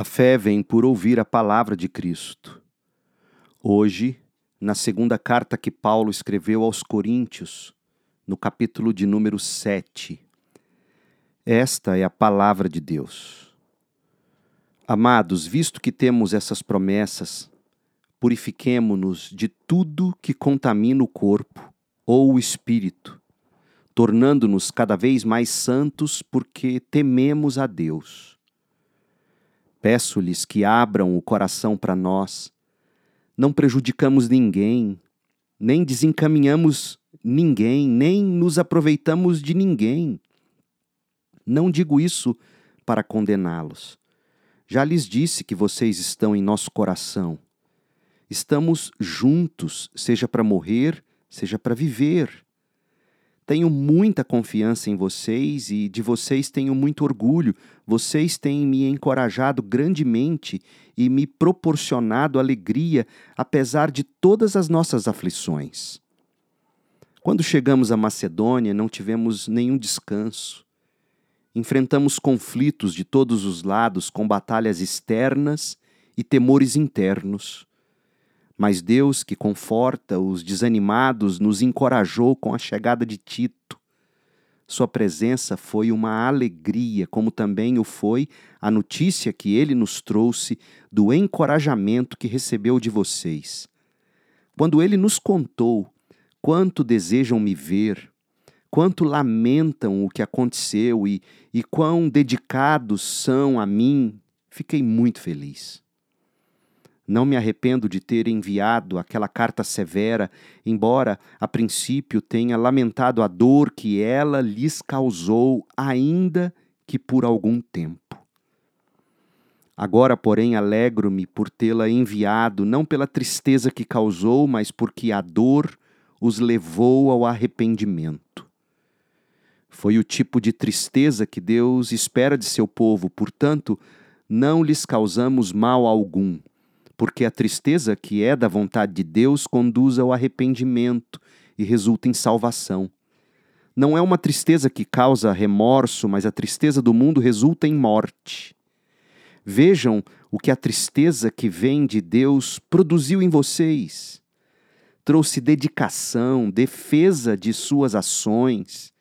A fé vem por ouvir a palavra de Cristo. Hoje, na segunda carta que Paulo escreveu aos Coríntios, no capítulo de número 7. Esta é a palavra de Deus. Amados, visto que temos essas promessas, purifiquemo-nos de tudo que contamina o corpo ou o espírito, tornando-nos cada vez mais santos porque tememos a Deus. Peço-lhes que abram o coração para nós. Não prejudicamos ninguém, nem desencaminhamos ninguém, nem nos aproveitamos de ninguém. Não digo isso para condená-los. Já lhes disse que vocês estão em nosso coração. Estamos juntos, seja para morrer, seja para viver. Tenho muita confiança em vocês e de vocês tenho muito orgulho. Vocês têm me encorajado grandemente e me proporcionado alegria, apesar de todas as nossas aflições. Quando chegamos à Macedônia, não tivemos nenhum descanso. Enfrentamos conflitos de todos os lados, com batalhas externas e temores internos. Mas Deus, que conforta os desanimados, nos encorajou com a chegada de Tito. Sua presença foi uma alegria, como também o foi a notícia que ele nos trouxe do encorajamento que recebeu de vocês. Quando ele nos contou quanto desejam me ver, quanto lamentam o que aconteceu e, e quão dedicados são a mim, fiquei muito feliz. Não me arrependo de ter enviado aquela carta severa, embora a princípio tenha lamentado a dor que ela lhes causou, ainda que por algum tempo. Agora, porém, alegro-me por tê-la enviado, não pela tristeza que causou, mas porque a dor os levou ao arrependimento. Foi o tipo de tristeza que Deus espera de seu povo, portanto, não lhes causamos mal algum porque a tristeza que é da vontade de Deus conduz ao arrependimento e resulta em salvação. Não é uma tristeza que causa remorso, mas a tristeza do mundo resulta em morte. Vejam o que a tristeza que vem de Deus produziu em vocês. Trouxe dedicação, defesa de suas ações,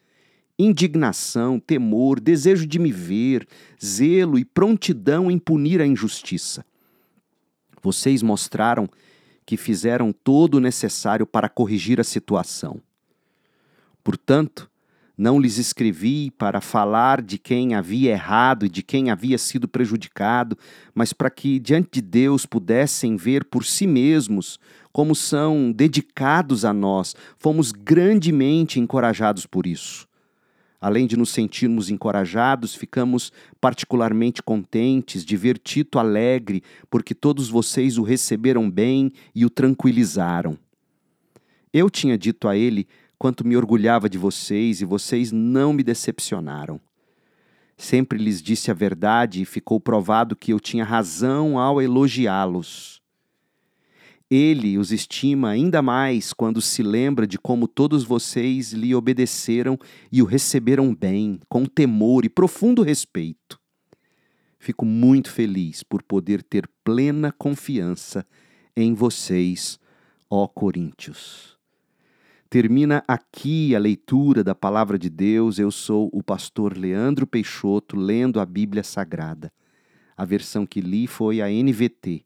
indignação, temor, desejo de me ver, zelo e prontidão em punir a injustiça. Vocês mostraram que fizeram todo o necessário para corrigir a situação. Portanto, não lhes escrevi para falar de quem havia errado e de quem havia sido prejudicado, mas para que diante de Deus pudessem ver por si mesmos como são dedicados a nós. Fomos grandemente encorajados por isso. Além de nos sentirmos encorajados, ficamos particularmente contentes de ver Tito alegre, porque todos vocês o receberam bem e o tranquilizaram. Eu tinha dito a ele quanto me orgulhava de vocês e vocês não me decepcionaram. Sempre lhes disse a verdade e ficou provado que eu tinha razão ao elogiá-los. Ele os estima ainda mais quando se lembra de como todos vocês lhe obedeceram e o receberam bem, com temor e profundo respeito. Fico muito feliz por poder ter plena confiança em vocês, ó Coríntios. Termina aqui a leitura da palavra de Deus. Eu sou o pastor Leandro Peixoto, lendo a Bíblia Sagrada. A versão que li foi a NVT